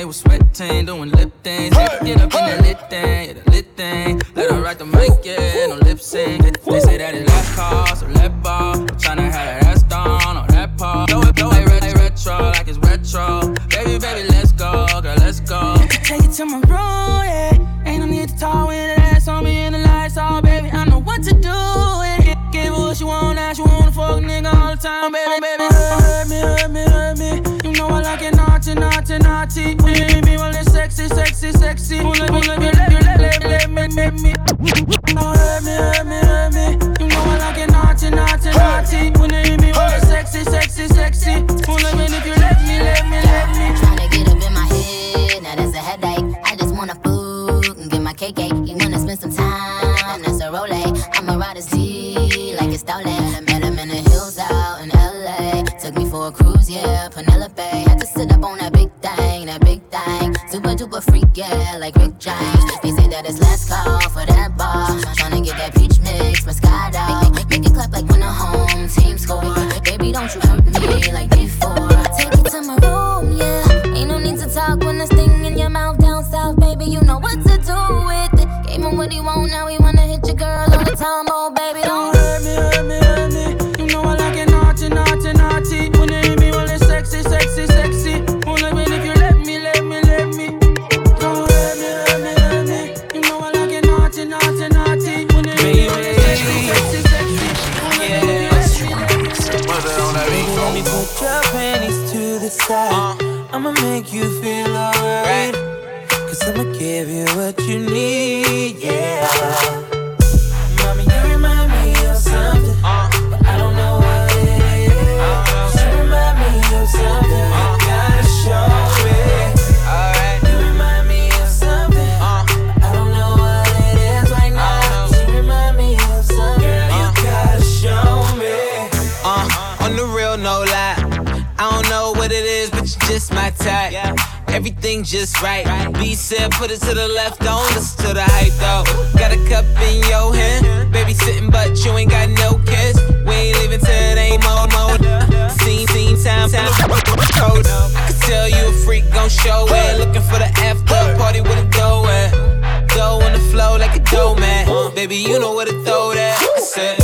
they was sweating, doing lip things. Get up in that lit thing, yeah, the lit thing. Let her write the mic, yeah, no lip sync. They say that it last call, so let ball. Tryna have that ass down part. Blow it, blow it, like retro, like it's retro. Baby, baby, let's go, girl, let's go. Take it to my room, yeah. Ain't no need to talk with that ass on me in the lights, oh baby. I know what to do. Yeah. Give her what she want, now she wanna fuck nigga all the time, baby, baby. Hurt me, hurt me, hurt me. You know I like it naughty, naughty, naughty. When me when it's sexy, sexy, sexy. Wanna let me, let me, let me, let me, let me, let me. Oh, hurt me, hurt me, hurt me. You know I like it naughty, naughty, naughty. When you me when it's sexy, sexy, sexy. Wanna let if you let me, let me, let me. Tryna get up in my head, now that's a headache. I just wanna food and get my cake. You wanna spend some time, that's a Rolex. I'ma ride a Z like it's stolen. I met him in the hills out in LA. Took me for a cruise, yeah, Penelope. Had to sit up on that big thing, that big thing. Super duper freak, yeah, like Rick James. They say that it's last call for that bar. Tryna get that like before. Side. Uh. I'ma make you feel alright. Cause I'ma give you what you need, yeah. Type. Everything just right. B said, put it to the left, don't listen to the hype though. Got a cup in your hand, baby sitting, but you ain't got no kiss. We ain't leaving till it ain't more, more. Scene, scene, time, time, code. I can tell you a freak, gon' show it. Looking for the after party with a dough at. Dough on the flow like a dough man. Baby, you know where to throw that. I said,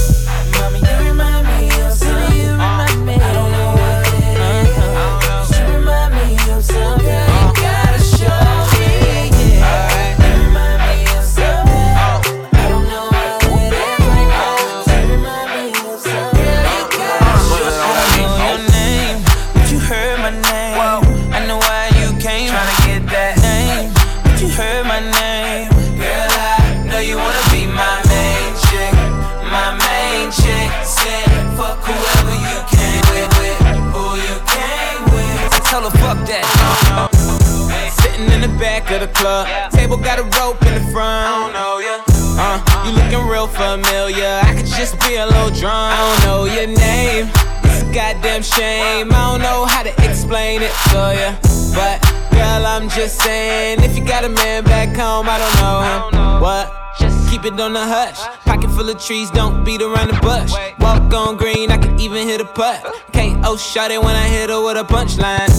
got a rope in the front. I don't know ya. Uh, you looking real familiar. I could just be a little drunk. I don't know your name. It's a goddamn shame. I don't know how to explain it to ya. But girl, I'm just saying, if you got a man back home, I don't know him. What? Just keep it on the hush. Pocket full of trees, don't beat around the bush. Walk on green, I can even hit a putt. KO shot it when I hit her with a punchline.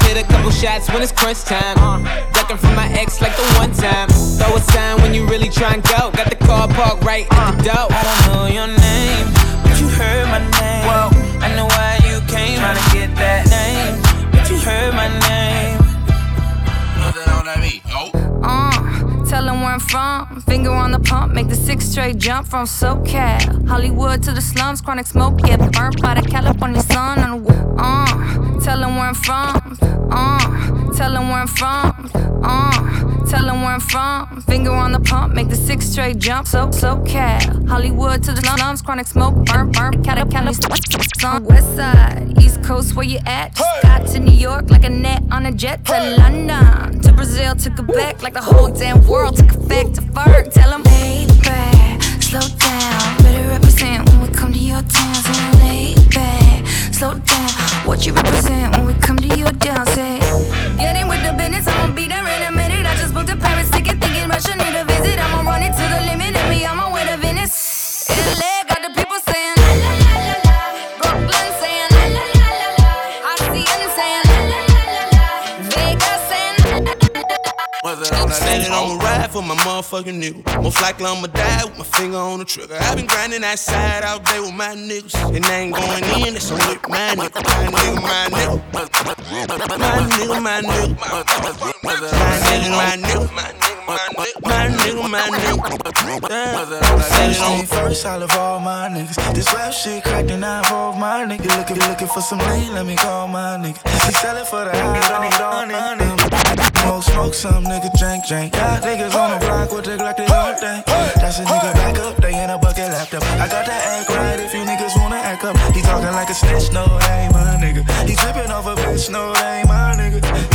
Hit a couple shots when it's crunch time. Ducking from my ex like the one time. Throw a sign when you really try and go. Got the car parked right at the door. I don't know your name, but you heard my name. Whoa. I know why you came. Trying to get that name, but you heard my name. Uh, tell them where I'm from. Finger on the pump, make the six straight jump from SoCal. Hollywood to the slums, chronic smoke, get burnt by the California sun. On the, uh, tell them where I'm from. Uh, tell them where I'm from. Uh, tell them where I'm from. Finger on the pump, make the six straight jump. So, so SoCal. Hollywood to the slums, chronic smoke, burnt, California sun. West side, East Coast, where you at? Just got to New York like a net on a jet to London. To Brazil, to Quebec, like the whole damn world took a back to Ferg. Tell them, back, slow down. Better represent when we come to your town. So lay back, slow down. what you represent when we come to your dance. Getting with the business, I'ma be there in a minute. I just booked a Paris ticket, thinking Russia need a visit. I'ma run it to the limit, and me, I'ma win a Venice. LA got the people saying la la la la la. Ride for my motherfucking nigga. Most likely I'ma die with my finger on the trigger. I've been grinding that side all day with my niggas. And I ain't going in, that's on with my nigga. My nigga, my nigga. My nigga, my nigga. My nigga, my nigga. My nigga. My nigga, my nigga. Say it on first, I love all my niggas. This rap shit cracked and I involve my nigga. Looking, looking for some lean, let me call my nigga. He sell it for the high, don't need on it. Smoke, smoke some nigga, drink, drink. Got niggas on the block with the Glock, they don't think. That's a nigga back up, they in a bucket laptop. I got that act right if you niggas wanna act up. He talking like a snitch, no, that ain't my nigga. He tripping off a bitch, no, that ain't my nigga.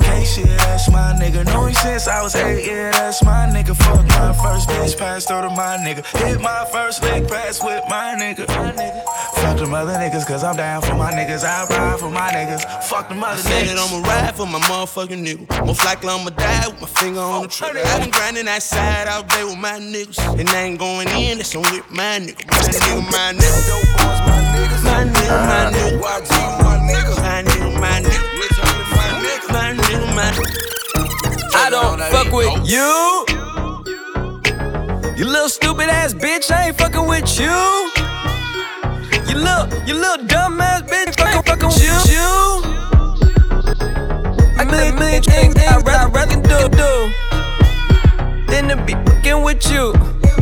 Take a case, yeah, that's my nigga. Know him since I was eight, yeah, that's my nigga. Fuck my first bitch, passed over to my nigga. Hit my first leg pass with my nigga. Fuck them other niggas, cause I'm down for my niggas. I ride for my niggas. Fuck them other Said niggas. that I'ma ride for my motherfucking nigga. Most likely I'ma die with my finger on the trigger. i been grinding that side all day with my niggas. And I ain't going in, that's on with my nigga. My nigga, my nigga. My nigga, my nigga. My nigga, my nigga. My nigga, my nigga. My nigga. I don't fuck with you. You little stupid ass bitch, I ain't fucking with you. You little, you little dumb ass bitch, fucking fucking with you. A million, million things I'd rather, rather do, do than to be fucking with you.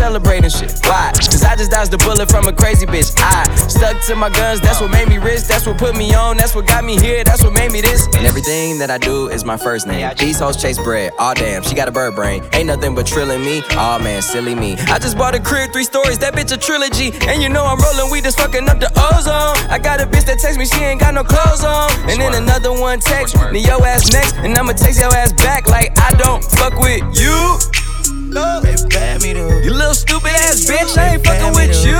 celebrating shit. Why? Cause I just dodged the bullet from a crazy bitch. I stuck to my guns, that's what made me rich. That's what put me on, that's what got me here, that's what made me this. And everything that I do is my first name. These hoes chase bread. Aw, damn, she got a bird brain. Ain't nothing but trilling me. Aw, man, silly me. I just bought a crib, three stories, that bitch a trilogy. And you know I'm rolling weed, just fucking up the ozone. I got a bitch that text me, she ain't got no clothes on. And then another one text me, yo ass next. And I'ma text your ass back like I don't fuck with you. Baby, pay me the You little stupid ass bitch, I ain't fucking with you.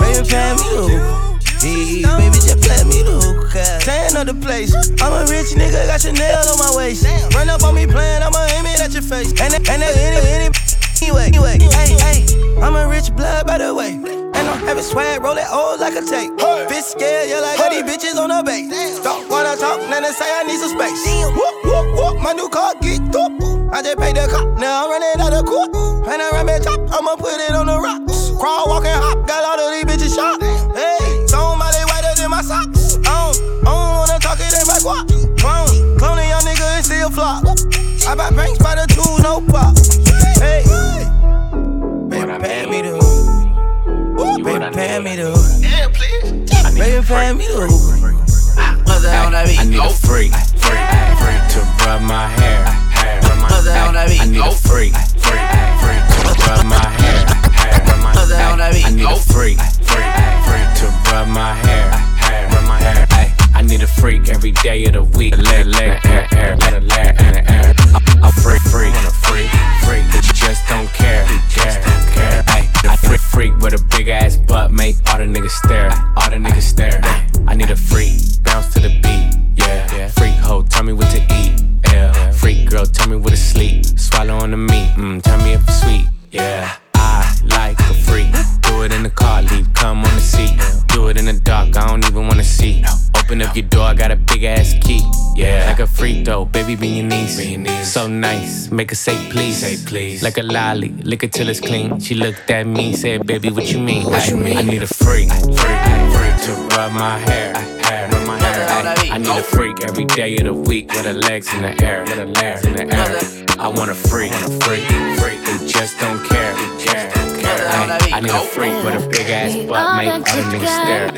Baby, pay me the Hey, baby, just play me the hookah. Tan of the place. I'm a rich nigga, got Chanel on my waist. Run up on me playing, I'ma aim it at your face. And and and any any anyway, anyway. Hey, hey, I'm a rich blood by the way. And I'm having swag, roll it old like a tape. Bitch scared, yeah, like got these bitches on the base. Don't wanna talk, then they say I need some space. Whoop, whoop, whoop, my new car get up. I just paid the cop, now I'm running out of court. And I ram it top, I'ma put it on the rocks. Crawl, walk, and hop, got all of these bitches shot. Hey, somebody whiter than my socks. I don't, I don't wanna talk it in my guap. Clone, cloning young nigga and still flop. I buy banks by the two, no pop. Baby, pay me the Baby, pay me the I need a freak, freak, freak to rub my hair, hair. Rub my I need a freak, freak, freak to rub my hair, hair. Rub my I need a freak, freak, freak to rub my hair, hair. Rub my hair. I need a freak every day of the week. Leg, leg, air, air, let a leg, air, air. I'm freak, freak, a freak, freak that you just don't care, care, care. I freak, freak with a big ass butt, make all the niggas stare, all the niggas stare. I need a freak, bounce to the beat, yeah. Freak hoe, tell me what to eat, yeah. Freak girl, tell me what to sleep, swallow on the meat, mm, tell me if it's sweet, yeah. I like a freak, do it in the car, leave cum on the seat, do it in the dark, I don't even wanna see. Open up your door, I got a big ass key. Yeah, like a freak though, baby, be your niece. So nice, make her say please. Say please. Like a lolly, lick it till it's clean. She looked at me, said, baby, what you mean? What you mean? I need a freak, freak, freak to rub my hair. hair. Rub my hair. I, I need a freak every day of the week with her legs in the air, with her legs in the air. I want a freak, a freak, freak who just don't care, care, care. I, I need a freak with a big ass butt, make other niggas stare,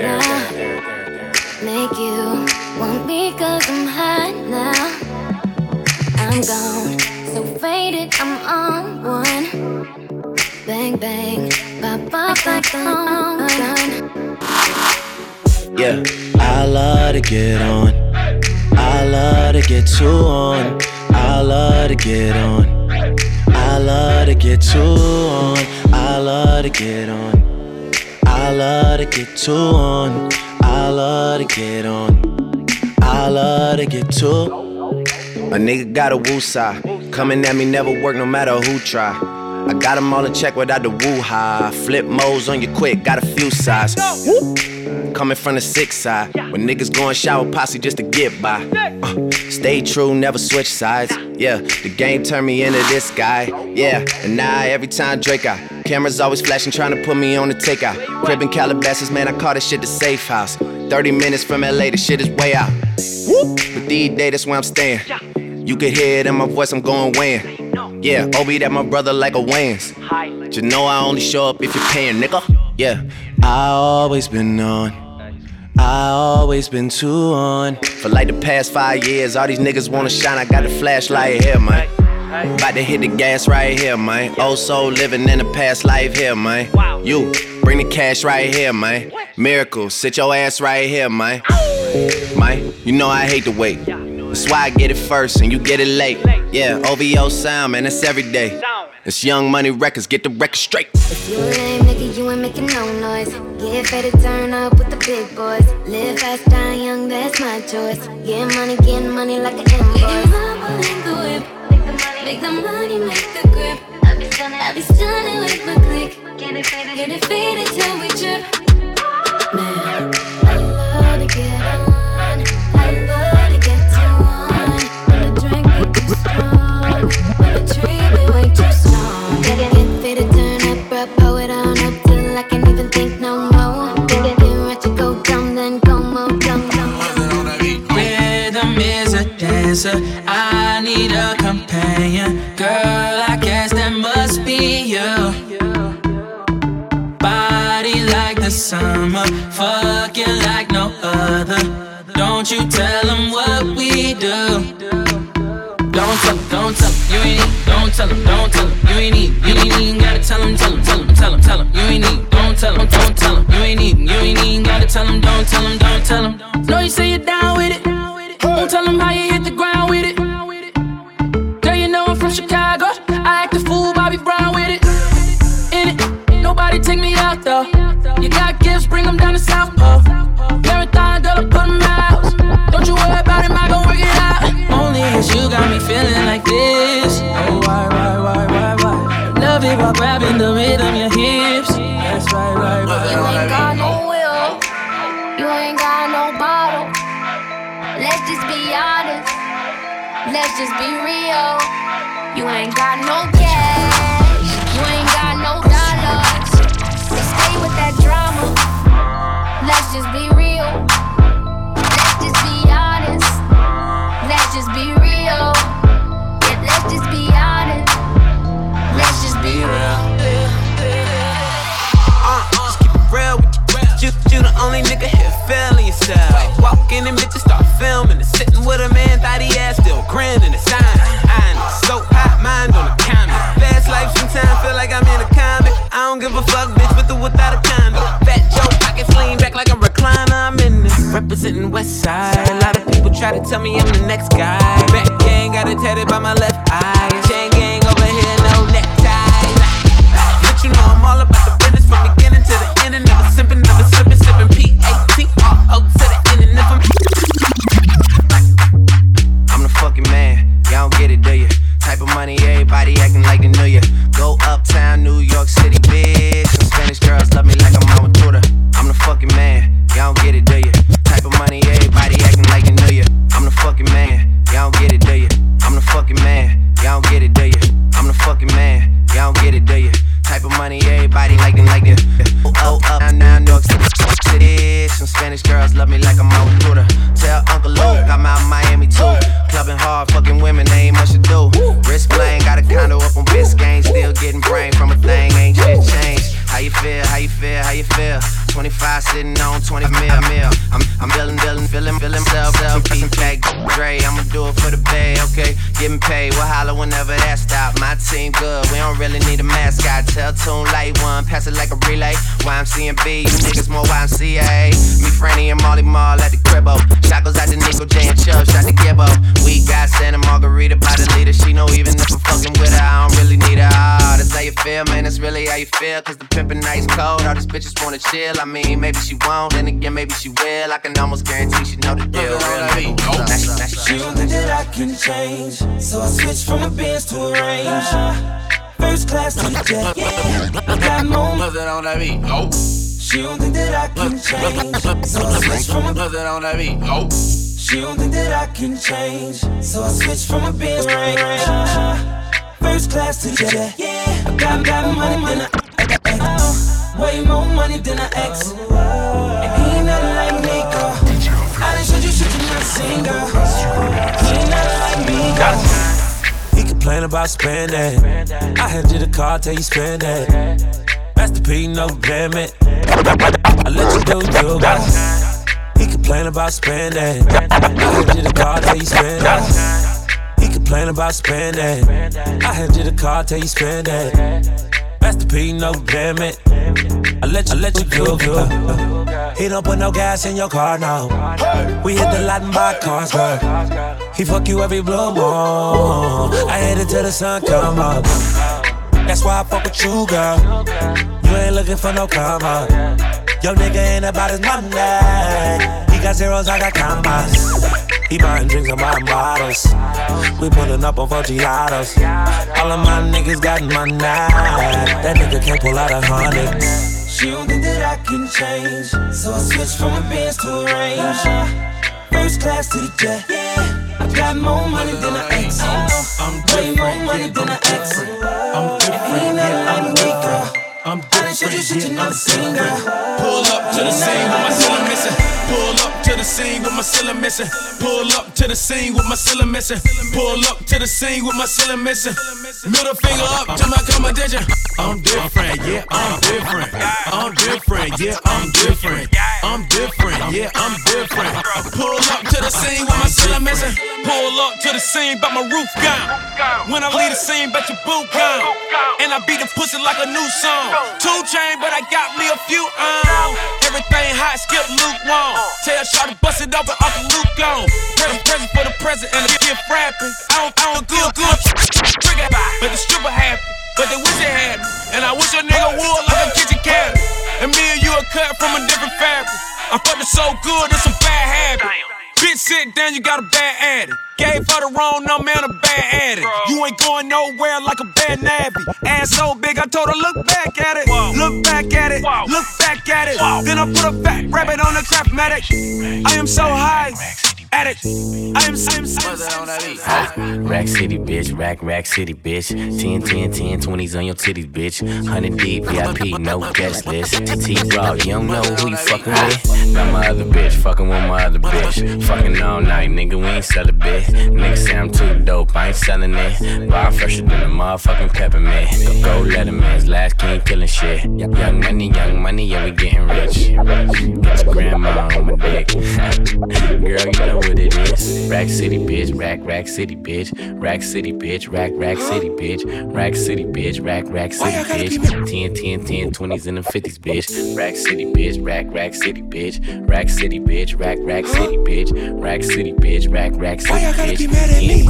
make you want me cause I'm hot now. I'm gone, so faded, I'm on one. Bang, bang, pop, pop like the home gun. Yeah, I love to get on. I love to get too on. I love to get on. I love to get too on. I love to get on. I love to get too on. I love to get on. I love to get too. A nigga got a woo side. Coming at me never work no matter who try. I got them all in check without the woo high. Flip modes on you quick, got a few sides. Coming from the six side. When niggas going shower posse just to get by. Uh, stay true, never switch sides. Yeah, the game turned me into this guy. Yeah, and now every time Drake out. Cameras always flashing, trying to put me on the takeout. Crib Calabasas, man, I call this shit the safe house. 30 minutes from LA, the shit is way out. But these days, that's where I'm staying. You can hear it in my voice, I'm going weighing. Yeah, Obi, that my brother like a Wayans. You know I only show up if you're paying, nigga. Yeah, I always been on. I always been too on. For like the past five years, all these niggas wanna shine. I got the flashlight here, man. About to hit the gas right here, man. Oh, so living in a past life here, man. You bring the cash right here, man. Miracle, sit your ass right here, man. Man, you know I hate to wait. That's why I get it first and you get it late. Yeah, OVO sound, man, that's every day. It's Young Money Records, get the record straight. If you a lame nigga, you ain't making no noise. Get ready to turn up with the big boys. Live fast, die young, that's my choice. Get money, get money like an invoice. Make the whip, make the money, make the grip. I be stunning, I be stunning with my click. Get it faded, get it faded till we trip. Man, I love to get a dancer. I need a companion. Girl, I guess that must be you. Body like the summer. Fucking like no other. Don't you tell them what we do. Don't tell them, don't tell them, you ain't need, don't tell them, don't tell them, you ain't need, you ain't even gotta tell them, tell them, tell them, tell them, tell them, you ain't need, don't tell them, don't tell them, you ain't even, you ain't even gotta tell them, don't tell them, don't tell them. Know you say you're down with it, won't tell them how you hit the ground with it. Girl, you know I'm from Chicago, I act a fool, Bobby Brown with it. In it, nobody take me out though. You got gifts, bring them down to South Pole. Marathon, girl, I put them out. Don't you worry about it, I gon' work it out. Only cause you got me feeling like this. Oh, why, why, why, why, why? Love it while grabbing the rhythm, your hips. That's right, right, right. You ain't let's just be real. You ain't got no cash, you ain't got no dollars. So stay with that drama. Let's just be real. Let's just be honest. Let's just be real. Yeah, let's just be honest. Let's just be real. Uh, uh, just keep it real with you. You, you the only nigga here feeling yourself. Walk in and bitches start filming and sitting with a man, thought he had still grinning and sign. I know, so hot, mind on the counter. Fast life sometimes feel like I'm in a comic. I don't give a fuck, bitch, with or without a condom. Fat Joe, pockets lean back like a recliner. I'm in this. Representing West Side. A lot of people try to tell me I'm the next guy. Back gang got it tatted by my left eye. YMC and B, you niggas more YMCA. Me, Franny, and Molly Mall at the cribbo. Shot goes out to Nico J and Chubb, shot to Gibbo. We got Santa Margarita by the leader. She know even if I'm fucking with her, I don't really need her. Oh, that's how you feel, man. That's really how you feel. Cause the pimpin' nice cold. All these bitches wanna chill. I mean, maybe she won't, then again, maybe she will. I can almost guarantee she know the deal. Real nigga. She don't think that I can change. So I switched from a Benz to a Range. First class to the jet, yeah. Got more. Nothing on that beat. Oh. She don't think that I can change. So I switched from a Nothing on that beat. Oh. She don't think that I can change. So I switched from a Benz Range. First class to jet, yeah. I got, got money, money. Oh, way more money than I ex. And he ain't nothing like me, girl. I done showed you shit you not seen, girl. He ain't nothing like me, girl. Complain about spending. I hand you the car, tell you spend it. Master P, no damn it. I let you do you, girl. He complain about spending. I hand you the car, tell you spend it. He complain about spending. I hand you the car, tell you spend it. Master P, no damn it. I let you, I let you go. He don't put no gas in your car now. We hit the lot and buy cars, girl. He fuck you every blue moon. I hit it till the sun come up. That's why I fuck with you, girl. You ain't looking for no karma. Yo, nigga ain't about his money. He got zeros, I got commas. He buying drinks, I'm buying bottles. We pulling up on four Giados. All of my niggas got money. That nigga can't pull out a hundred. She don't think that I can change. So I switched from a Benz to a Range. First class to the jet. Yeah. I got more money than an ex. I'm way more money than an ex. I'm different. Ain't nothing like me, girl. I'm showed you shit you never seen. Pull up to the scene with my cylinder missing. Pull up to the scene with my cylinder missing. Pull up to the scene with my cylinder missing. Pull up to the scene with my cylinder missing. Middle finger up to my competition. I'm different, yeah, I'm different. I'm different, yeah, I'm different. I'm different, yeah, I'm different. Pull up to the scene with my cylinder missing. Pull up to the scene, but my roof gone. When I leave the scene, bet your boot gone. And I beat the pussy like a new song. Two chain, but I got me a few on. Everything hot, skip lukewarm. Tell Shawty bust it up open, Uncle Luke gone. Present, present for the present and the gift rapping. I don't, I don't good, good. Trigger, but the stripper happy. But they wish it had. And I wish a nigga would like a kitchen cabinet. And me and you are cut from a different fabric. I fucked it so good, it's a bad habit. Bitch, sit down, you got a bad addict. Gave her the wrong number and a bad addict. You ain't going nowhere like a bad navvy. Ass so big, I told her, look back at it. Look back at it. Look back at it. Then I put a fat rabbit on the crap medic. I am so high addict. I am Sim Sim. Rack City, bitch. Rack, Rack City, bitch. 10, 10, 10, 20s on your titties, bitch. 100 deep, VIP, no guest list. T Raw, you don't know who you fucking with? Not my other bitch, fucking with my other bitch. Fucking all night, nigga, we ain't sell a bit. Nigga say I'm too dope, I ain't selling it. Bar fresher than a motherfucking peppermint. Go, go Letterman's last king killing shit. Young money, young money, yeah, we getting rich. Get your grandma on my dick. Girl, you know what it is. Rack City, bitch. Rack, Rack City, bitch. Rack City, bitch. Rack, Rack City, bitch. Rack City, bitch. Rack, Rack City, bitch. 10, 10, 10, 20s and the 50s, bitch. Rack City, bitch. Rack, Rack City, bitch. Rack City, bitch. Rack, Rack City, bitch. Rack City, bitch. Rack, Rack City, bitch.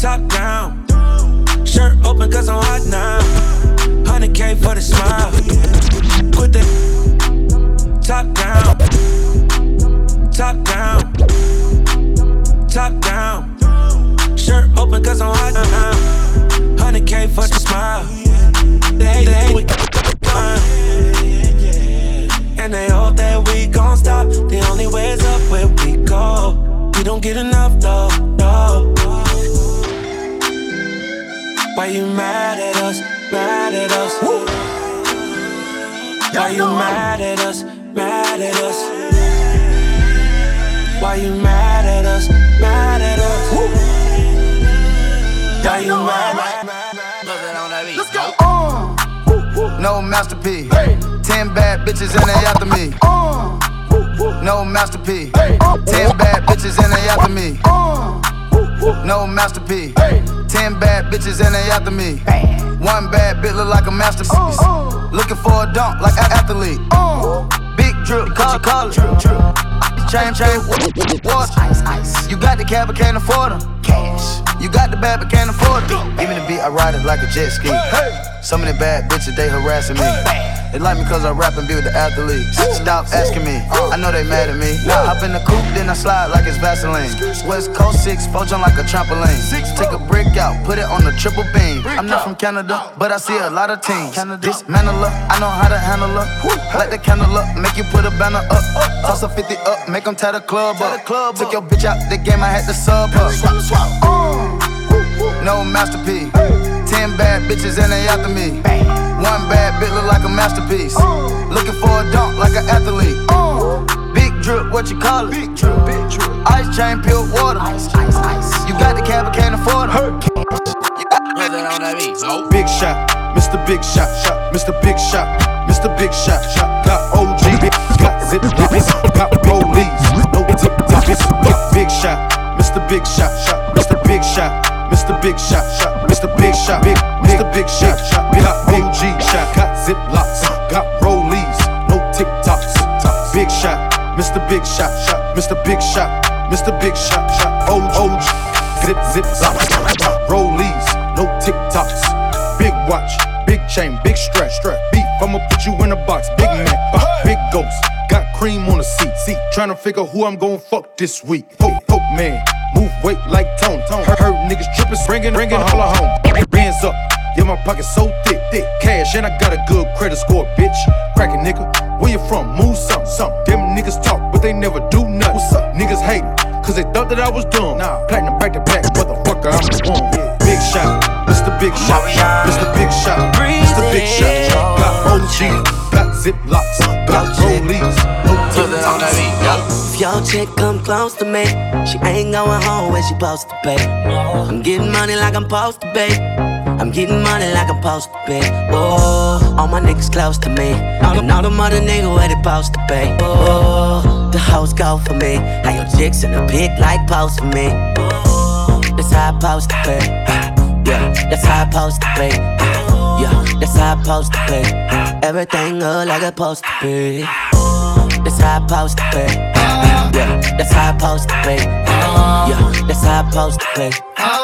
Top down. Shirt open cause I'm hot now. 100k for the smile. Cause I'm hot now. 100k for the smile. They, they, we, uh, and they hope that we gon' stop. The only way's up where we go. We don't get enough though, no. Why you mad at us? Mad at us? Why you mad at us? Mad at us? Why you mad at us? Mad at us? Why you mad? Nothing on. Let's go. Uh, no masterpiece. Ten bad bitches and they after me. Uh, no masterpiece. Ten bad bitches and they after me. Uh, no masterpiece. Ten bad bitches and they after me. One bad bitch look like a masterpiece. Uh, Looking for a dunk like an athlete. Big drip, call, call it. Chain, chain, water. Ice, ice. You got the cab, but can't afford them. Cash. You got the bad, but can't afford it. Give me the beat, I ride it like a jet ski. Some of the bad bitches, they harassing me. They like me cause I rap and be with the athletes. Stop asking me, I know they mad at me. Now hop in the coupe, then I slide like it's Vaseline. West Coast 6, poach on like a trampoline. Take a brick out, put it on the triple beam. I'm not from Canada, but I see a lot of teams. Dismantle her, I know how to handle her. Light the candle up, make you put a banner up. Toss a 50 up, make them tie the club up. Took your bitch out the game, I had to sub her. No masterpiece. Ten bad bitches and they after me. One bad bitch look like a masterpiece. Looking for a dunk like an athlete. Big drip, what you call it? Big drip, big drip. Ice chain, pure water. Ice, ice, ice. You got the cab, but can't afford it. Oh. Big shot, Mr. Big Shot, shot, Mr. Big Shot, Mr. Big Shot, shot. Got OG, got zip, got police, no tip top, big shot, Mr. Big Shot, shot, Mr. Big Shot, Mr. Big Shot, shot, Mr. Big Shot, big, Mr. Big Shot, shot. Got OG shot, got ziplocs, got rollies, no TikToks. Big shot, Mr. Big Shot, shot, Mr. Big Shot, Mr. Big Shot, shot. OG, zip, zip, zop, rollies, no TikToks. Big watch, big chain, big strap, strap. Beef, I'ma put you in a box. Big man, big ghost, got cream on the seat, seat. Trying to figure who I'm gon' fuck this week. Poke, poke man, weight like tone, Heard, heard niggas trippin', bringin', bringin' holla home. Bands up, yeah, my pocket so thick, thick. Cash, and I got a good credit score, bitch. Crackin' nigga, where you from? Move something, something. Them niggas talk, but they never do nothing. What's up? Niggas hatin', cause they thought that I was dumb. Nah, platinum back to back, motherfucker, I'm the one. Big shot, Mr. Big Shot, Mr. Big Shot, Mr. Big Shot. Got OG, got ziplocs, got rollies, no If your chick come close to me, she ain't going home when she supposed to pay. I'm getting money like I'm supposed to pay. I'm getting money like I'm supposed to pay. Oh, all my niggas close to me. All them, all them other niggas where they supposed to pay. Oh, the hoes go for me. How your chicks in the pit like post for me. Oh, that's how I supposed to pay. Yeah, that's how I supposed to pay. Yeah, that's how I supposed to pay. Everything look like it's supposed to be. That's how I supposed to pay. Yeah, that's how I supposed to pay. Yeah, that's how I supposed to pay.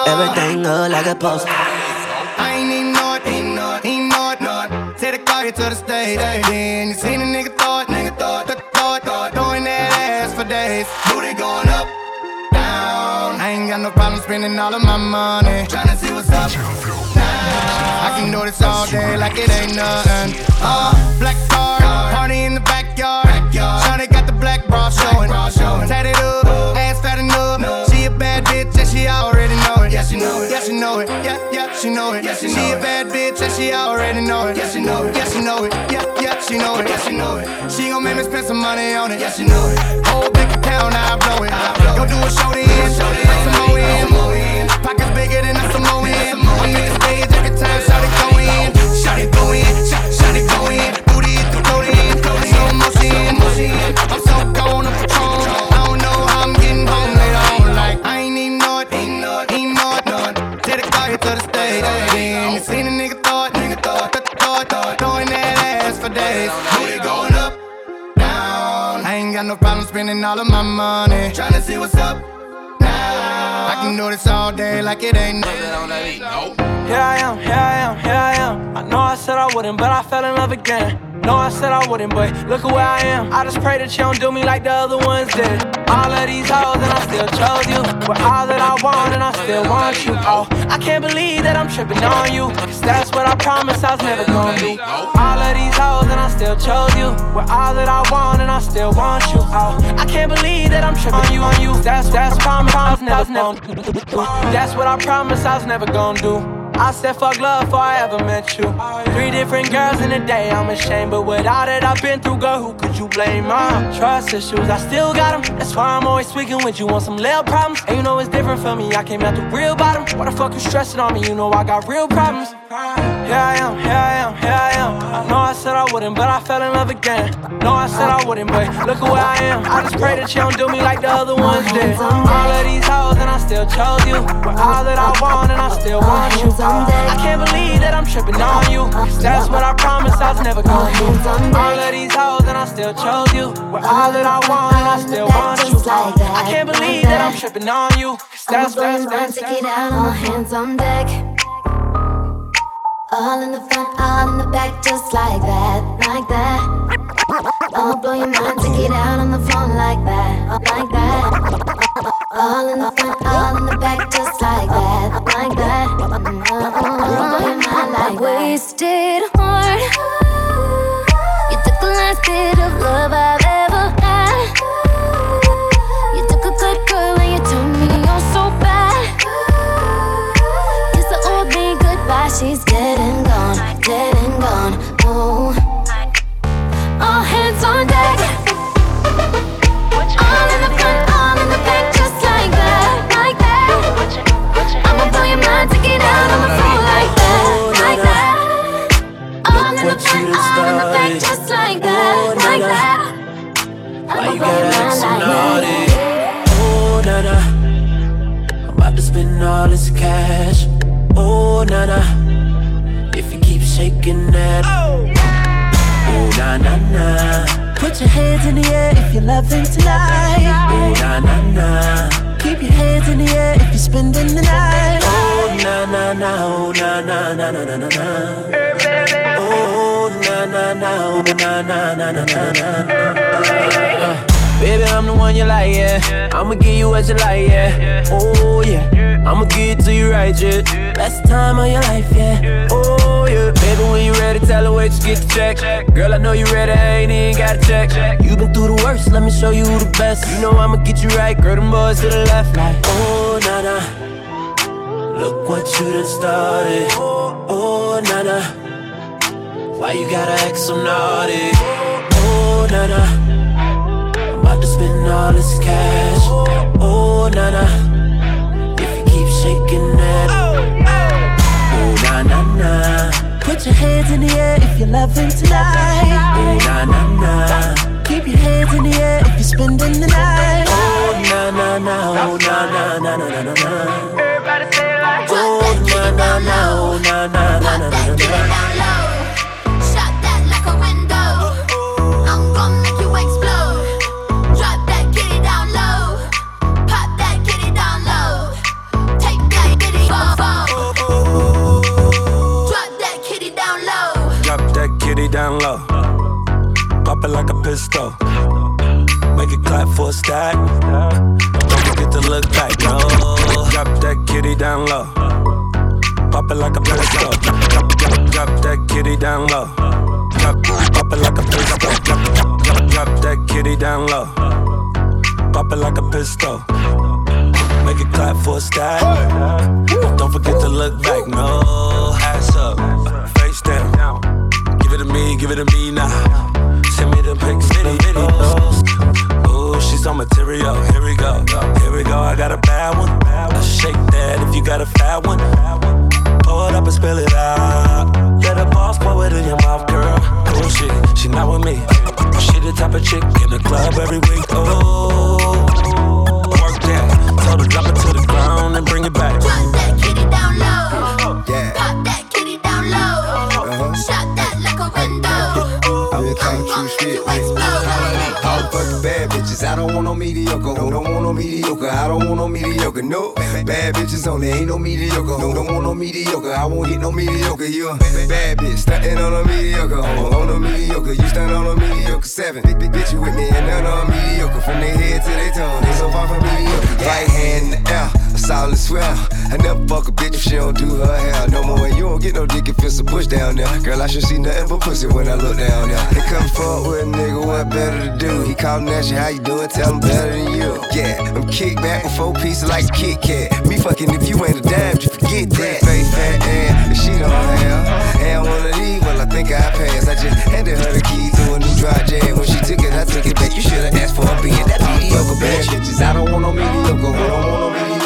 Everything look like it's supposed to be. I ain't know it, ain't it, ain't it, know. Take the car here to the stage. Then you seen a nigga got no problem spending all of my money. Tryna see what's up. Now. I can do this all day like it ain't nothing. Uh, black car, party in the backyard. Shawty got the black bra showing. Tatted up, ass fat enough. She a bad bitch and she already know it. Yeah, she know it. Yeah, she know it. Yeah, yeah, she know it. Yeah, she a bad bitch and she already know it. Yeah, she know it. Yeah, she know it. Yeah, yeah, she know it. Yeah, she know it. She gon' make me spend some money on it. Yeah, she know it. Whole big account, I blow it. I blow Go do a show then, bring some more in. Pockets bigger than a Samoan. I'm in the stage every time, shout it go in. Shout it go in. Shout shout here to the you seen a nigga throw it. Nigga throw it. Throw it. Throw it. Throwing that ass for days. Booty going up, down. I ain't got no problem spending all of my money. Tryna see what's up. Now I can do this all day like it ain't nothing. Here I am, here I am, here I am. I know I said I wouldn't, but I fell in love again. Know I said I wouldn't, but look at where I am. I just pray that you don't do me like the other ones did. All of these hoes, and I still chose you. With all that I want, and I still want you. Oh, I can't believe that I'm tripping on you. Cause that's what I promised I was never gonna do. All of these hoes, and I still chose you. With all that I want, and I still want you. Oh, I can't believe that I'm tripping on you. On you. That's that's promise I was never gonna do. That's what I promised I was never gonna do. I said fuck love before I ever met you. Three different girls in a day, I'm ashamed. But with all that I've been through, girl, who could you blame? My trust issues, I still got them. That's why I'm always speaking with you on some little problems. And you know it's different for me, I came out the real bottom. Why the fuck you stressing on me? You know I got real problems. Here I am, here I am, here I am. No, I said I wouldn't, but I fell in love again. No, I said I wouldn't, but look at where I am. I just pray that you don't do me like the other ones did. All of these hoes, and I still chose you. All that I want, and I still want you. I can't believe that I'm tripping on you. That's what I promised I was never gonna do. All of these hoes, and I still chose you. With All that I want, and I still want you. I can't believe that I'm tripping on you. That's, that's, that's, out on my hands on deck. All in the front, all in the back, just like that, like that. I'll blow your mind to get out on the floor like that, like that. All in the front, all in the back, just like that, like that. I'll blow your like Wasted heart. You took the last bit of love I've all this cash. Oh, na na. If you keep shaking that. Oh, na na na. Put your hands in the air if you're loving tonight. Oh, na na na. Keep your hands in the air if you're spending the night. Oh, na na na. Oh, na na na na na na. Oh, na na na. Oh, na na na na na na. Uh, Baby, I'm the one you like, yeah. I'ma give you what you like, yeah. Oh, yeah. I'ma give it to you right, yeah. Best time of your life, yeah. Oh, yeah. Baby, when you ready, tell her where you get the check. Girl, I know you ready, I ain't even got to check. You been through the worst, let me show you the best. You know I'ma get you right, girl, them boys to the left, like, oh, na na. Look what you done started. Oh, na na. Why you gotta act so naughty? Oh, na na. About to spend all this cash. Oh, na na. If you keep shaking that. Oh, na na na. Put your hands in the air if you're loving tonight. Oh, na na na. Keep your hands in the air if you're spending the night. Oh, na na na. Oh, na na na na na na na. Everybody say like Oh, na na na. Oh, na na na na na na. Pistol. Make it clap for a stack. Don't forget to look back, no. Drop that kitty down low. Pop it like a pistol. Drop, drop, drop, that kitty down low. Drop, pop it like a pistol. Drop, drop, drop, drop that kitty down low. Pop it like a pistol. Make it clap for a stack. Don't forget to look back, no. Ass up, face down. Give it to me, give it to me now. Me the pics. Ooh, she's on material. Here we go, here we go. I got a bad one. Let's shake that if you got a fat one. Pour it up and spill it out. Let the boss pour it in your mouth, girl. Cool shit, she not with me. She the type of chick in the club every week. Oh, work that. Told her drop it to the ground and bring it back. I don't want no mediocre. No, don't want no mediocre. I don't want no mediocre. No, bad bitches only. Ain't no mediocre. No, don't want no mediocre. I won't hit no mediocre. You a bad bitch. Stunting on a mediocre. On, on a mediocre. You stunt on a mediocre. Seven. Big, big bitch, you with me. And none them mediocre. From their head to their tongue. They so far from mediocre. Right hand in the air. A solid swell. I never fuck a bitch if she don't do her hair. No more. And you don't get no dick if it's a push down there. Girl, I should see nothing but pussy when I look down there. They come fuck with a nigga, what better to do? He callin' at you, how you doing? Tell him better than you. Yeah, I'm kick back with four pieces like a Kit Kat. Me fucking if you ain't a dime, you forget that. Face fat and she don't have. And one of these, well, I think I passed. I just handed her the key to a new dry jam. When she took it, I took it back. You should've asked for a being that mediocre bad bitches. I don't want no mediocre. I don't want no mediocre.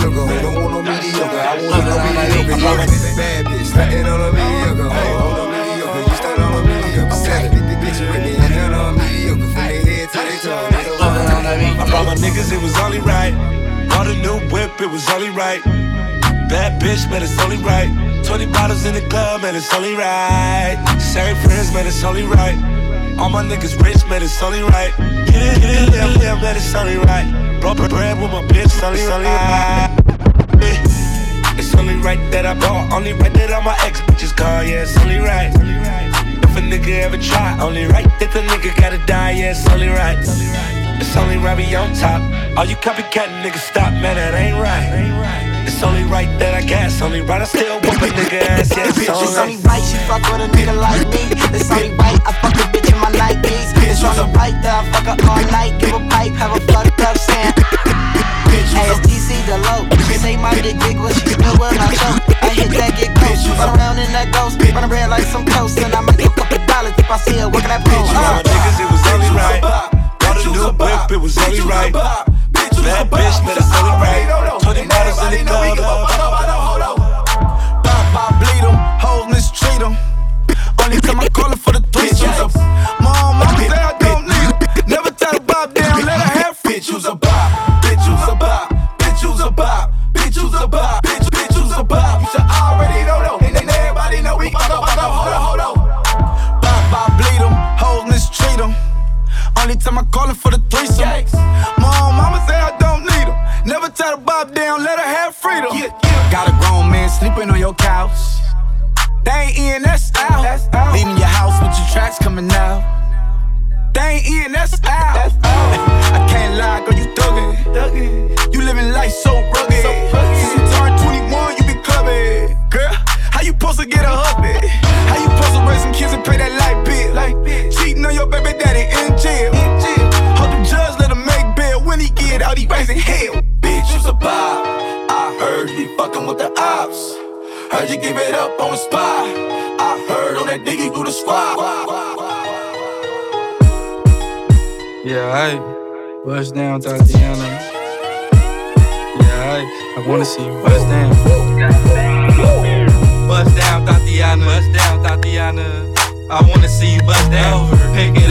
mediocre. Don't want no mediocre. I want no mediocre. You want this bad bitch. Starting on a mediocre. I want no mediocre. You start on a mediocre. Seven the bitch with me and on a mediocre. From their head to their toe. I brought my niggas. It was only right. Bought a new whip. It was only right. Bad bitch, man, it's only right. 20 bottles in the club, man, it's only right. Same friends, man, it's only right. All my niggas rich, man, it's only right. Get it, get it, live, live, man, it's only right. Broke bread with my bitch, only right. It's only right that I bought, only right that all my ex bitches call, yeah, it's only right. If a nigga ever try, only right that the nigga gotta die, yeah, it's only right. It's only right we on top. All you copycat niggas stop, man, that ain't right. It's only right that I guess. Only right I still whoop a nigga ass. Yeah, it's only, it's only right she fuck with a nigga like me. It's only right I fuck a bitch in my Nikes. It's only right that I fuck her all night. Give a pipe, have a fucked up stand. It's DC the low. Say my dick big when she feel when I choke. I hit that get close. Run around in that ghost. Run around like some toast. And I make a couple dollars if I see her working that pole. Uh. Niggas, it was only right. Bought a new whip, it was only right. Bad bitch, only right. 20 bottles in the club. Bop, bop, bleed them. Hoes mistreat them. Only time I call for the threesomes. Mom, mama say I don't need it. Never tell her bop down, let her have Bitch, you's a bop. Bitch, you's a bop. Bitch, you's a bop. Bitch, you's a bop. Bitch, bitch, you's a bop. You should already know, though. And then everybody know we fuck up, fuck up, hold up, hold up. Bop, bop, bleed them. Hoes mistreat them. Only time I call for the threesome. Mom, mama bob down, let her have freedom. Yeah, yeah. Got a grown man sleeping on your couch. They ain't in, that's out. That's out. Leaving your house with your tracks coming out. They ain't in, that's out. That's out. I can't lie, girl, you thuggin'. You living life so rugged. So Since you turned 21, you been clubbing. Girl, how you supposed to get a hubby? How you supposed to raise some kids and pay that light bill? Like cheating on your baby daddy in jail. In jail. Bail when he get out. He raising hell. Bitch, you's a bob. I heard he fucking with the ops. Heard you give it up on the spot. I heard on that diggy through the squad. Yeah, I bust down, Tatiana. Yeah, I, I wanna see you bust down. Bust down, Tatiana. Bust down, Tatiana. I wanna see you bust down. Pick it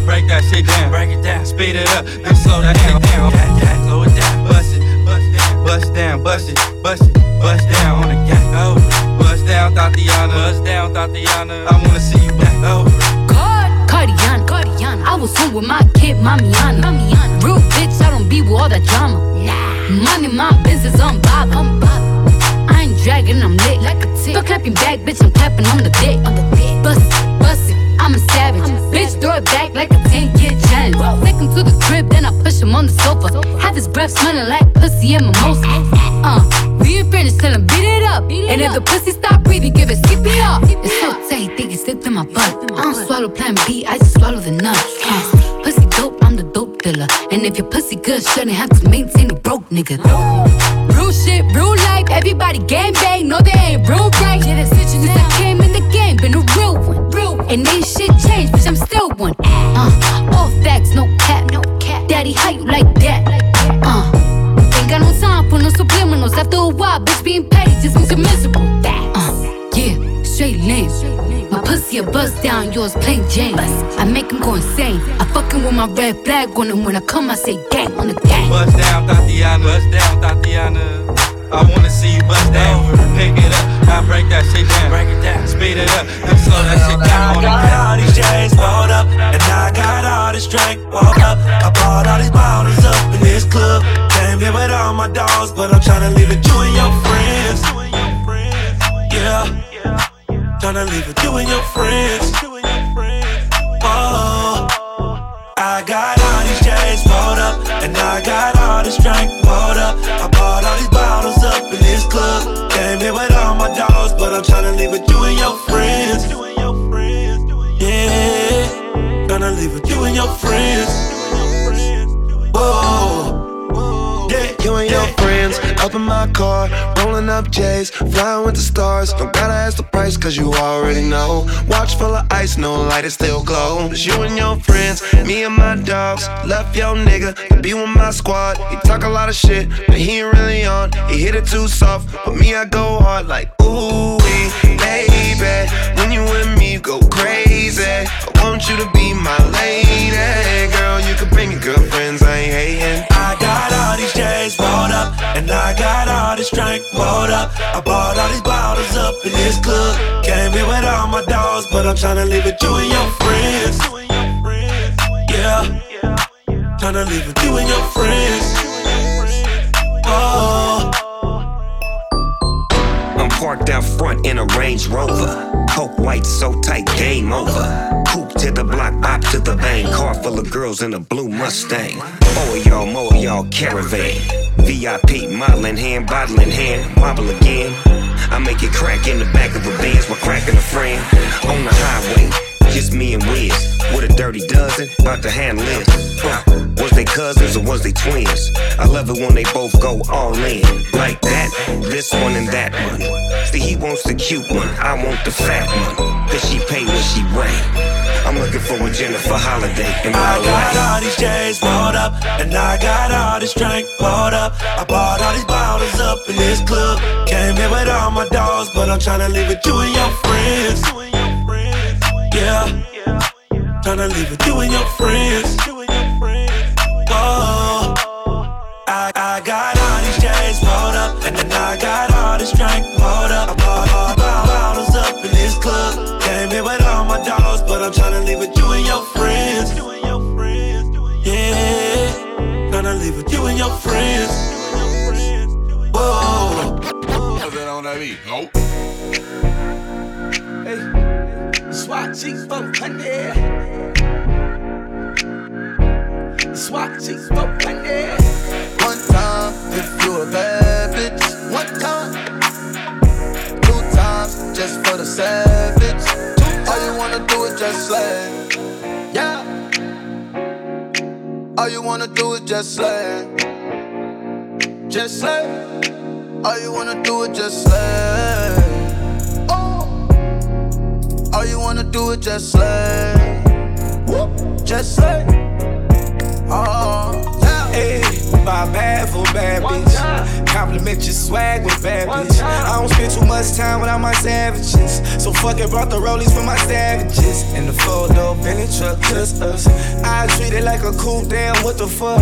up, break that shit down. Break it down, speed it up, then slow that shit down. Yeah, yeah, slow it down, bust it, bust down, bust down, bust it, bust it, bust down on the gang. Oh, bust down, Tatiana. Bust down, Tatiana. I wanna see you back over. Cardiana, Cardiana. I was home with my kid, Mamiana. Mamiana. Real bitch, I don't be with all that drama. Nah. Money, my business, I'm Bob. I'm Bob. I ain't dragging, I'm lit like a tick. Still clapping back, bitch, I'm clapping on the dick. On the dick. Bust it, bust it, I'm a savage. I'm a bitch, throw it back like a 10 year challenge. Take him to the crib, then I push him on the sofa. Have his breath smelling like pussy and mimosa. Uh, we ain't finished, tell him beat it up. Beat it and up. if the pussy stop breathing, give it CPR. It's so tight, think it slipped in my butt. I don't swallow plan B, I just swallow the nuts. Uh, pussy dope, I'm the dope dealer. And if your pussy good, shouldn't have to maintain a broke nigga. Real shit, real life, everybody gang bang, no they ain't real right. My pussy a bust down, yours plain Jane. I make him go insane. I fucking with my red flag on him when I come, I say gang on the gang. Bust down, Tatiana. Bust down, Tatiana. I wanna see you bust down. Pick it up, now break that shit down. Break it down, speed it up, then slow that shit down. I got all these chains rolled up, and I got all this drink woke up. I bought all these bottles up in this club. Came here with all my dogs, but I'm tryna leave it you and your friends. Yeah, tryna leave it you and your friends. Oh, I got all these chains rolled up, and I got all this drink rolled up. I bought all these bottles up in this club. Came here with all my dogs, but I'm tryna leave it you and your friends. Yeah, tryna leave it you and your friends. Whoa, yeah, You and your friends up in my car, rolling up J's, flying with the stars. Don't gotta ask the price, cause you already know. Watch full of ice, no light, it still glow. It's you and your friends, me and my dogs. Left your nigga to be with my squad. He talk a lot of shit, but he ain't really on. He hit it too soft, but me, I go hard like, ooh, baby. When you with me, you go crazy. I want you to be my lady. Girl, you can bring your girlfriends, I ain't hating. And I got all this drink bought up. I bought all these bottles up in this club. Came here with all my dogs, but I'm tryna leave it you and your friends. Yeah, tryna leave it you and your friends. Oh. I'm parked out front in a Range Rover. Coke white so tight, game over. Coupe to the block, bop to the bang. Car full of girls in a blue Mustang. Of y'all, more y'all, caravan. VIP, modeling hand, bottle in hand, wobble again. I make it crack in the back of a Benz while cracking a friend. On the highway, just me and Wiz. With a dirty dozen, about to handle it. Huh. Was they cousins or was they twins? I love it when they both go all in. Like that, this one and that one. See, he wants the cute one, I want the fat one. Cause she pay what she weigh. I'm looking for a Jennifer Holliday in my I got all these J's bought up, and I got all this drink bought up. I bought all these bottles up in this club. Came here with all my dogs, but I'm tryna leave it you and your friends. Yeah, tryna leave it you and your friends. Oh, I, I got all these J's bought up, and then I got all this drink bought up. I bought all bottles up in this club. Came here with all my dogs, but I'm tryna leave it you and your friends. Yeah, tryna leave it you and your friends. Whoa. Nope. Cheeks for honey. SWAT cheeks for honey. One time if you a bad bitch. One time. Two times just for the savage. All you wanna do is just slay. Yeah. All you wanna do is just slay. Just slay. All you wanna do is just slay. All you wanna do is just slay. Whoop. Just slay. Oh. Hey, my bad for bad bitch. Compliment your swag with bad bitch. I don't spend too much time without my savages. So fuck it, brought the rollies for my savages. In the photo, Bentley truck, just us. I treat it like a cool damn, what the fuck?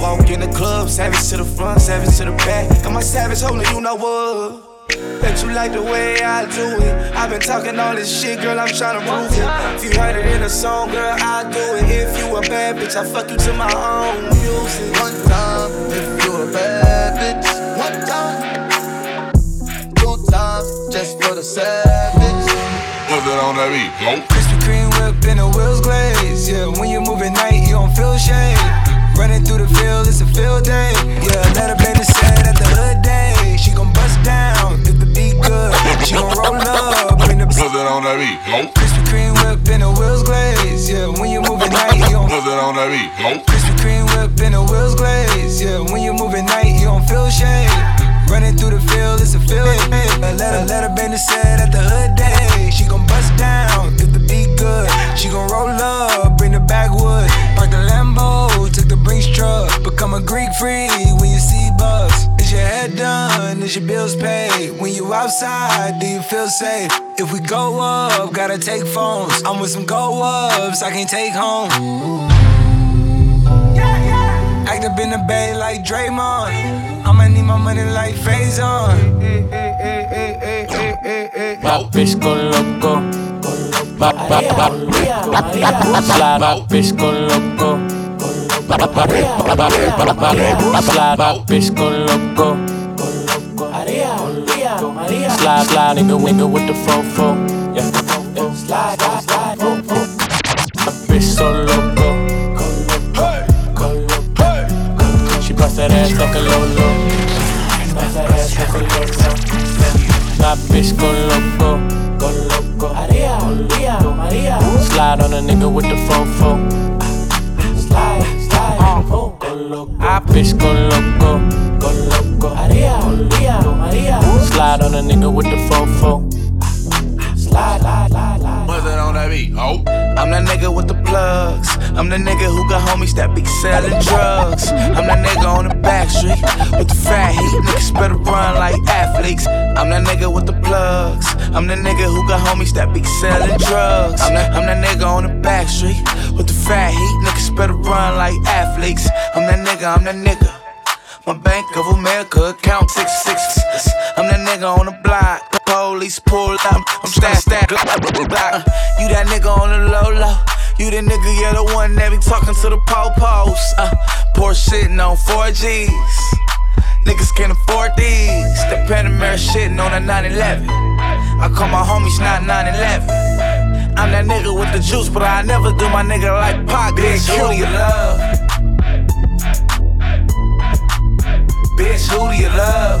Walk in the club, savage to the front, savage to the back. Got my savage holding, you know what? Bet you like the way I do it. I've been talking all this shit, girl, I'm trying to prove it. If you heard it in a song, girl, I do it. If you a bad bitch, I fuck you to my own music. One time, if you a bad bitch. One time. Two times, just for the savage. Put it on that beat. Nope. Krispy Kreme whip and the wheels glaze. Yeah, when you move at night, you don't feel shame. Running through the field, it's a field day. Yeah, let her baby said at the hood day. She gon' bust down, if the beat good. She gon' roll up, bring the Put it on that beat. Nope. Krispy Kreme whip and the wheels glaze. Yeah, when you move at night, you don't Put it on that beat. Nope. Krispy Kreme whip and the wheels glaze. Yeah, when you move at night, you don't feel shade. Running through the field, it's a field day. Let her, let her bend the set at the hood day. She gon' bust down, if the beat good. She gon' roll up, bring the backwood. Park the Lambo, took the Brinks truck. Become a Greek freak when you. Is your head done? Is your bills paid? When you outside, do you feel safe? If we go up, gotta take phones. I'm with some go ups, I can take home. Act up in the bay like Draymond. I'ma need my money like. My bitch go loco. Go loco. Slide, my bitch go loco. Slide, slide, nigga, nigga with the fofo. Yeah, yeah. Slide, slide, fofo. My bitch so loco. She bust that ass like a lolo. Bust that like a lolo. My bitch go loco. Go loco. Slide on a nigga with the fofo. Bitch go loco. Go loco. Maria, Maria, Maria. Slide on a nigga with the fofo. Beat. Oh. I'm that nigga with the plugs. I'm the nigga who got homies that be selling drugs. I'm that nigga on the back street with the fat heat. Niggas better run like athletes. I'm that nigga with the plugs. I'm the nigga who got homies that be selling drugs. I'm that, I'm that nigga on the back street with the fat heat. Niggas better run like athletes. I'm that nigga, I'm that nigga. My Bank of America account six six. I'm that nigga on the block. Police pull up. I'm stack stack. Uh, you that nigga on the low low. You the nigga, yeah, the one that be talking to the po-pos. Uh, poor shitting on 4Gs. Niggas can't afford these. The Panamera shitting on a 911. I call my homies not 911. I'm that nigga with the juice, but I never do my nigga like Pac. Bitch, who do you love? Bitch, who do you love?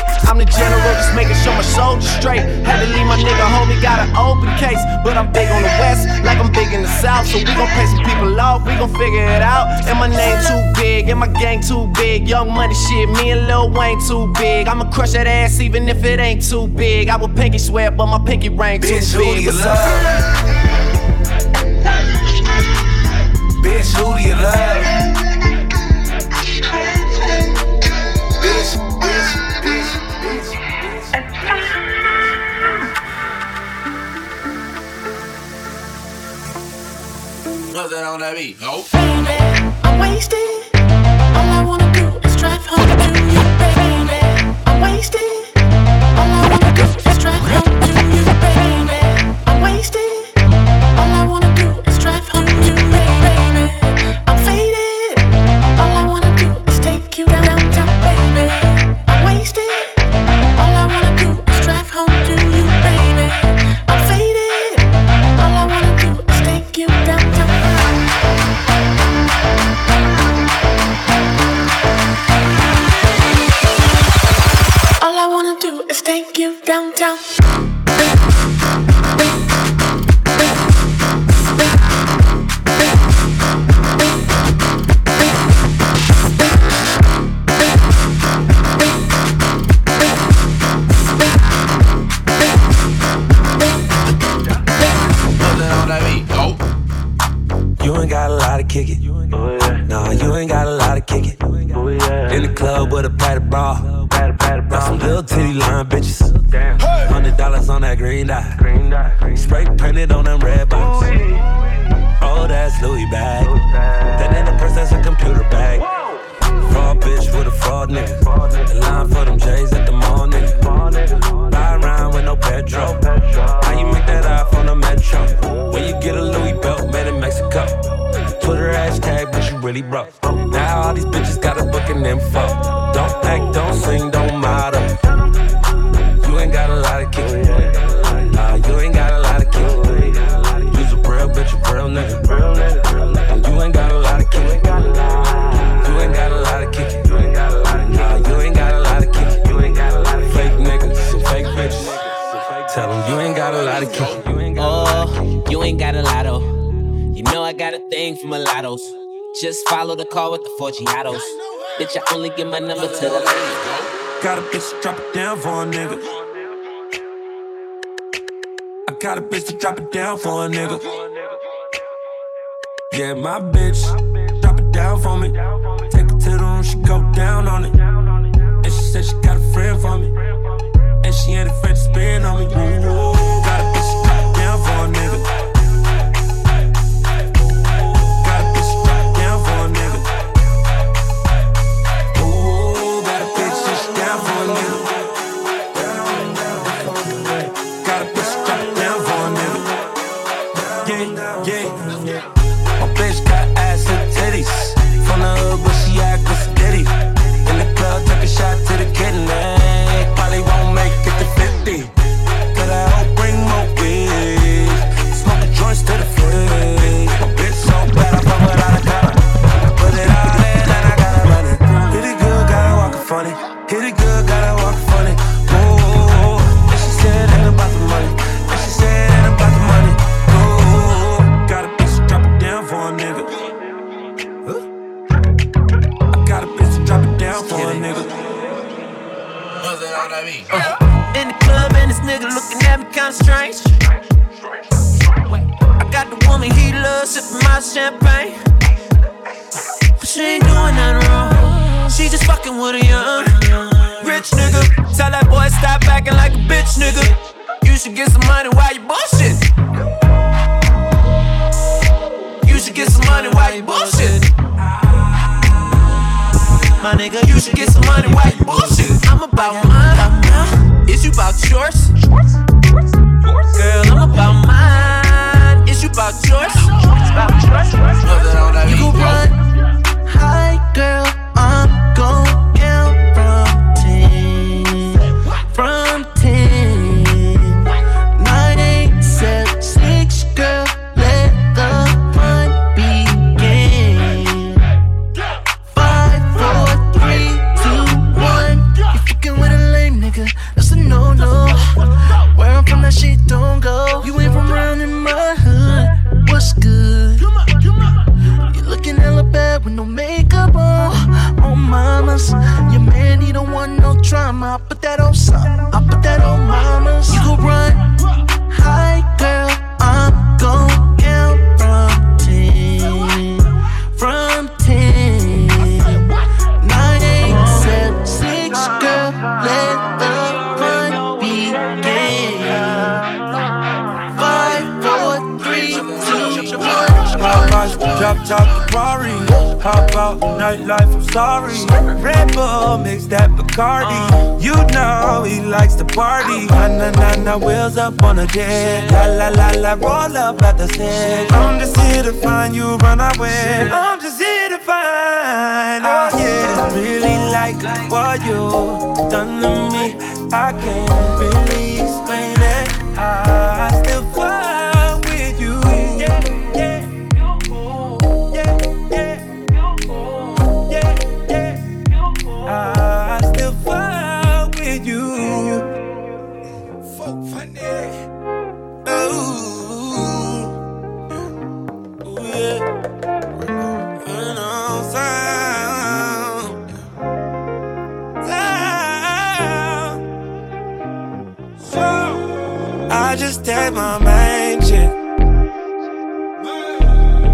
I'm the general, just making sure my soldiers straight. Had to leave my nigga homie, got an open case. But I'm big on the west, like I'm big in the south. So we gon' pay some people off, we gon' figure it out. And my name too big, and my gang too big. Young money shit, me and Lil Wayne too big. I'ma crush that ass even if it ain't too big. I would pinky swear, but my pinky ring too Bitch, big. who do you What's love? up? Bitch, who do you love? Nothing on that beat. Nope. I'm wasted. All I wanna do is drive home to you, baby. I'm wasted. All I wanna do is drive home to you, Got a bitch to drop it down for a nigga. I got a bitch to drop it down for a nigga. Yeah, my bitch, drop it down for me. Take it to the room, she go down on it. And she said she got a friend for me. And she ain't afraid to spin on me. Ooh, strange. I got the woman he loves sipping my champagne. But she ain't doing nothing wrong. She just fucking with a young rich nigga. Tell that boy stop acting like a bitch nigga. You should get some money while you bullshit. You should get some money while you bullshit. My nigga, you should get some money while you bullshit. I'm about mine. Is you about yours? Girl, I'm about mine. Is you about yours? You I just take my main chick.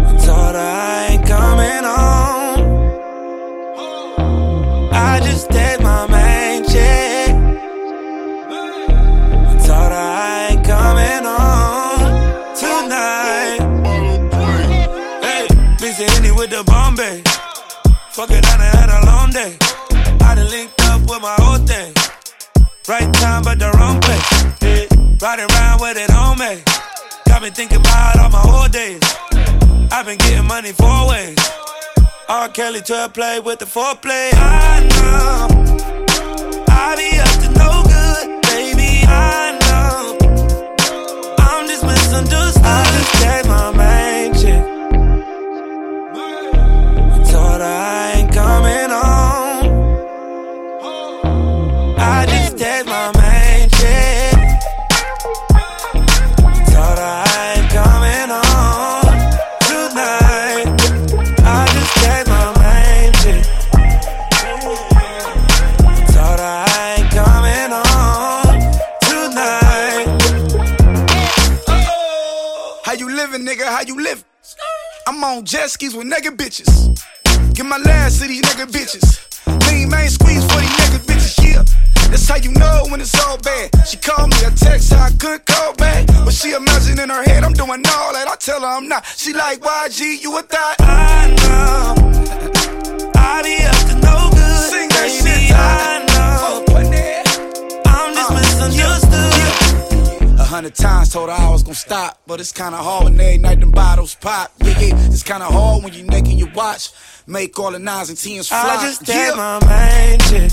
I told her I ain't coming home. I just did my main chick. I told her I ain't coming home tonight. Hey, it Henny with the Bombay. Fuck it, I done had a long day. I done linked up with my whole thing. Right time, but the wrong place. Riding around with it me. Got me thinking about all my whole days. I've been getting money four ways. R. Kelly to play with the foreplay. I know I be up to no good, baby. I know I'm just misunderstood. I just gave my main chick. I told her I ain't coming home. I just gave my you living? I'm on jet skis with nigga bitches. Get my last to these nigga bitches. Lean main squeeze for these nigga bitches, yeah. That's how you know when it's all bad. She called me, I text her, I couldn't call back. But she imagine in her head I'm doing all that. I tell her I'm not. She like, YG, you a thought? I know. I be up to no good. Sing that baby, shit, I hundred times told her I was gonna stop, but it's kinda hard when every night them bottles pop. Yeah, yeah, it's kinda hard when you naked your watch. Make all the nines and tens fly. I just did yeah. my main chick.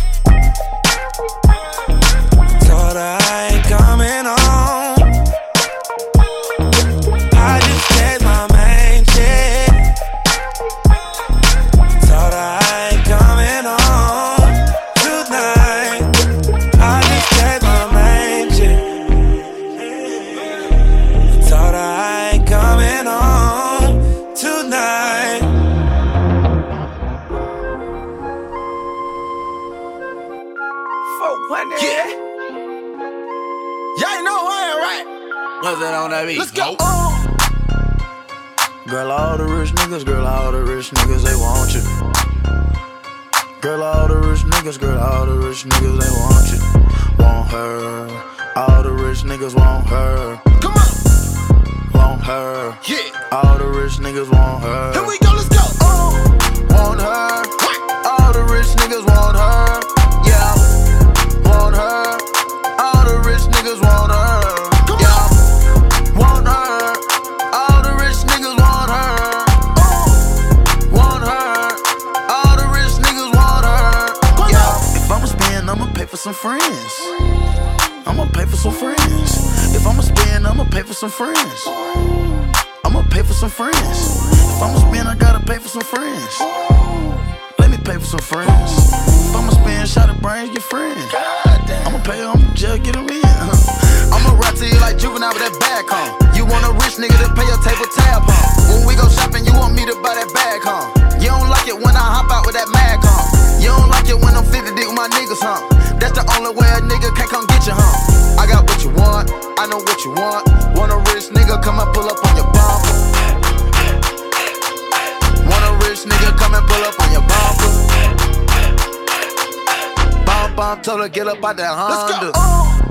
mom told her get up out that Honda. Let's go. Oh.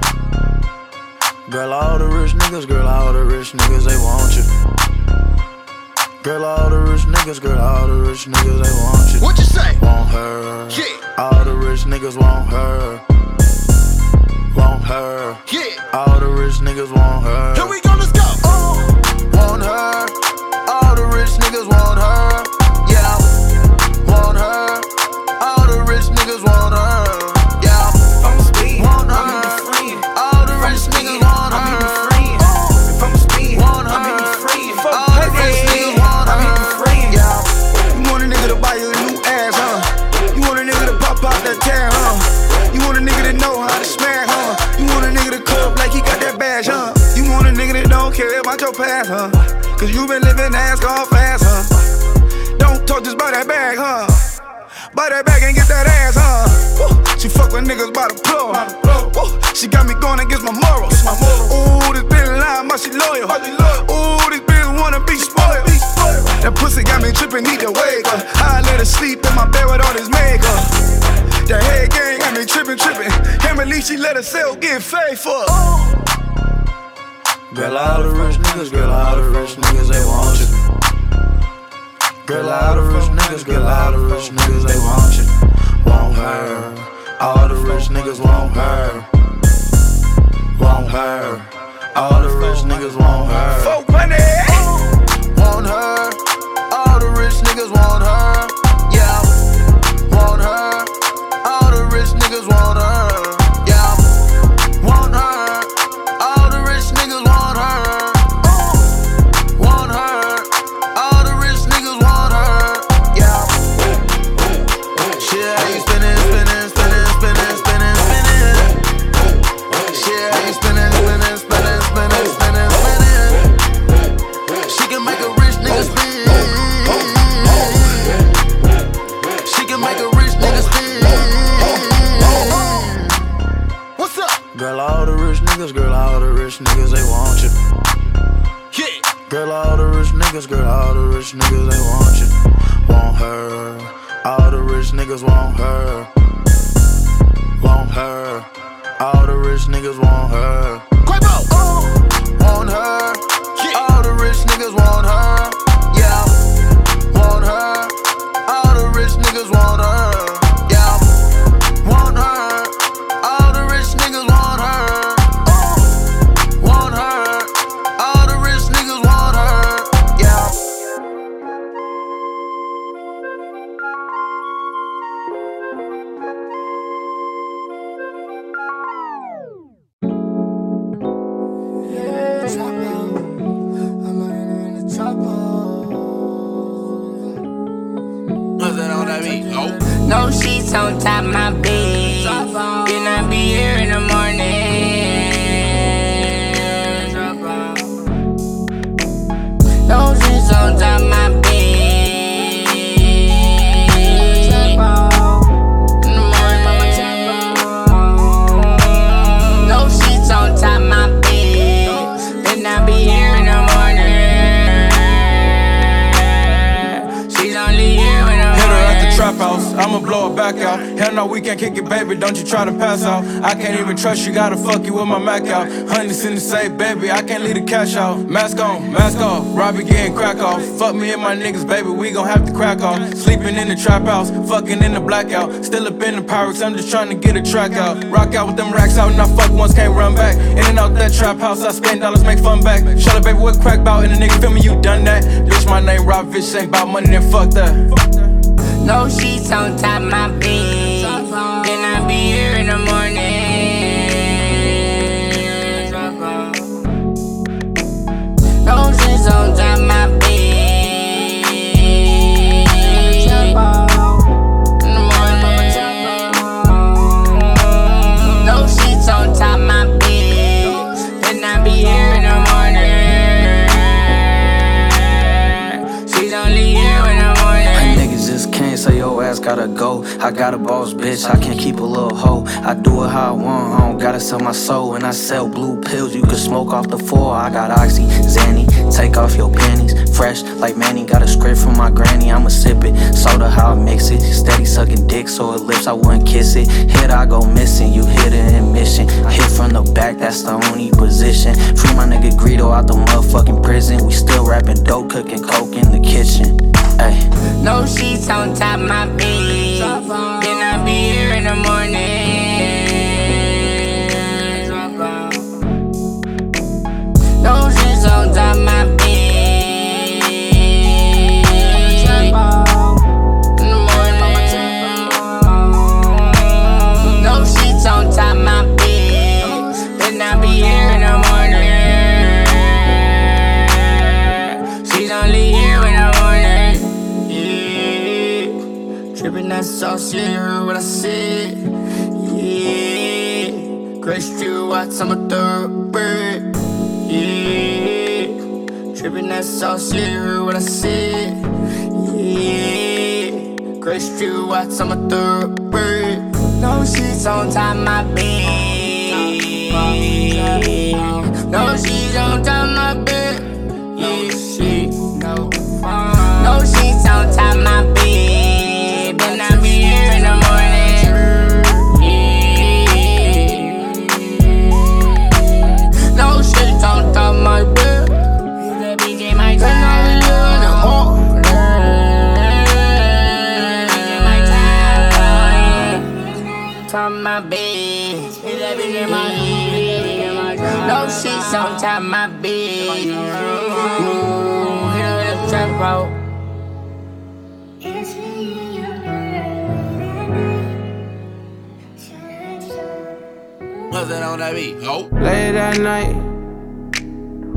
Girl, all the rich niggas, girl, all the rich niggas, they want you. Girl, all the rich niggas, girl, all the rich niggas, they want you. What you say? Want her. Yeah. All the rich niggas want her. Want her. Yeah. All the rich niggas want her. Here we go. Cause you been living ass off, fast, huh? Don't talk just about that bag, huh? Buy that bag and get that ass, huh? She fuck with niggas by the floor. She got me going against my morals. Ooh, this bitch lying, but she loyal. Ooh, this bitch wanna be spoiled. That pussy got me tripping, need to wake up. I let her sleep in my bed with all this makeup. That head gang got me tripping, tripping. Can't believe she let herself get faithful. Girl, all the rich niggas, girl, all the rich niggas, they want you. Girl, all the rich niggas, girl, all the rich niggas, they want you. Want her. All the rich niggas want her. Want her. All the rich niggas want her. For money. Back out. Hell no, we can't kick it, baby. Don't you try to pass out. I can't even trust you, gotta fuck you with my Mac out. Hundreds in the safe, baby. I can't leave the cash out. Mask on, mask off. Robbie getting crack off. Fuck me and my niggas, baby. We gon' have to crack off. Sleeping in the trap house, fucking in the blackout. Still up in the pirates, I'm just trying to get a track out. Rock out with them racks out, and I fuck once, can't run back. In and out that trap house, I spend dollars, make fun back. Shut up, baby, what crack bout? And the nigga feel me, you done that. Bitch, my name Rob Fish, ain't about money, then fuck that. No sheets on top my bed. Then I be here in the morning. No sheets on top my gotta go. I got a boss, bitch. I can't keep a little hoe. I do it how I want. I don't gotta sell my soul. And I sell blue pills. You can smoke off the floor. I got oxy, Zanny. Take off your panties. Fresh like Manny. Got a script from my granny. I'ma sip it. Soda how I mix it. Steady sucking dick so it lips. I wouldn't kiss it. Hit I go missing. You hit it in mission. Hit from the back. That's the only position. Free my nigga Greedo out the motherfucking prison. We still rapping dope, cooking coke in the kitchen. Ay. No sheets on top my bed. Then I be here in the morning. No sheets on top my bed. In the morning. No sheets Yeah. Trippin' that sauce, yeah, you heard what I said. Yeah. Grape Street Watts, I'm a thoroughbred. Yeah. Trippin' that sauce, yeah, you heard what I said. Yeah. Grape Street Watts, I'm a thoroughbred. No she's on top my bed. No she's on top my bed. Yeah, shit. No. No sheets on top my bed. No sheets on my bed. Ooh, here in the trap road. What's that on that beat? Oh. Late at night.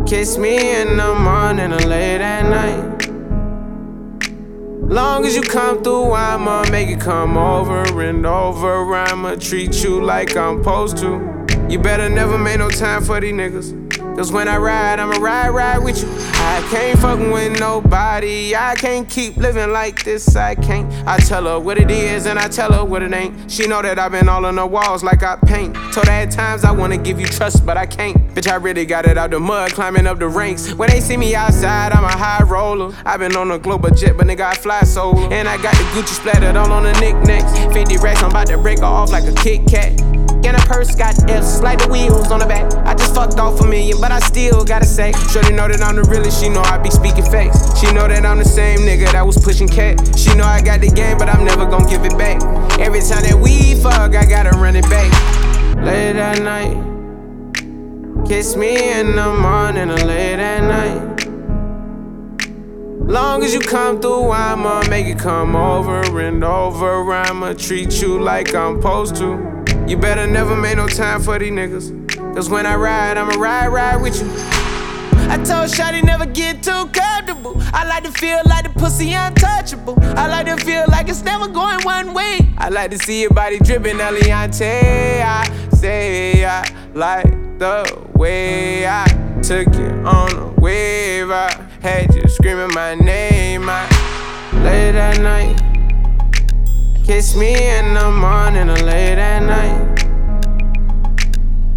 Kiss me in the morning or late at night. Long as you come through, I'ma make it come over and over. I'ma treat you like I'm supposed to. You better never make no time for these niggas. Cause when I ride, I'ma ride, ride with you. I can't fuckin' with nobody. I can't keep living like this. I can't. I tell her what it is and I tell her what it ain't. She know that I've been all on the walls like I paint. Told her at times I wanna give you trust, but I can't. Bitch, I really got it out the mud, climbing up the ranks. When they see me outside, I'm a high roller. i been on a global jet, but nigga, I fly solo. And I got the Gucci splattered all on the knickknacks. 50 racks, I'm about to break her off like a Kit Kat. And a purse got F's, like the wheels on the back. Fucked off a million, but I still gotta say. Shorty know that I'm the realest, she know I be speaking facts. She know that I'm the same nigga that was pushing cat. She know I got the game, but I'm never gonna give it back. Every time that we fuck, I gotta run it back. Late at night, kiss me in the morning or late at night. Long as you come through, I'ma make it come over and over. I'ma treat you like I'm supposed to. You better never make no time for these niggas. Cause when I ride, I'ma ride, ride with you. I told Shotty never get too comfortable. I like to feel like the pussy untouchable. I like to feel like it's never going one way. I like to see your body dripping, Eliante. I say I like the way I took you on a wave. I had you screaming my name. I late at night. Kiss me in the morning or late at night.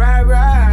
Right, right.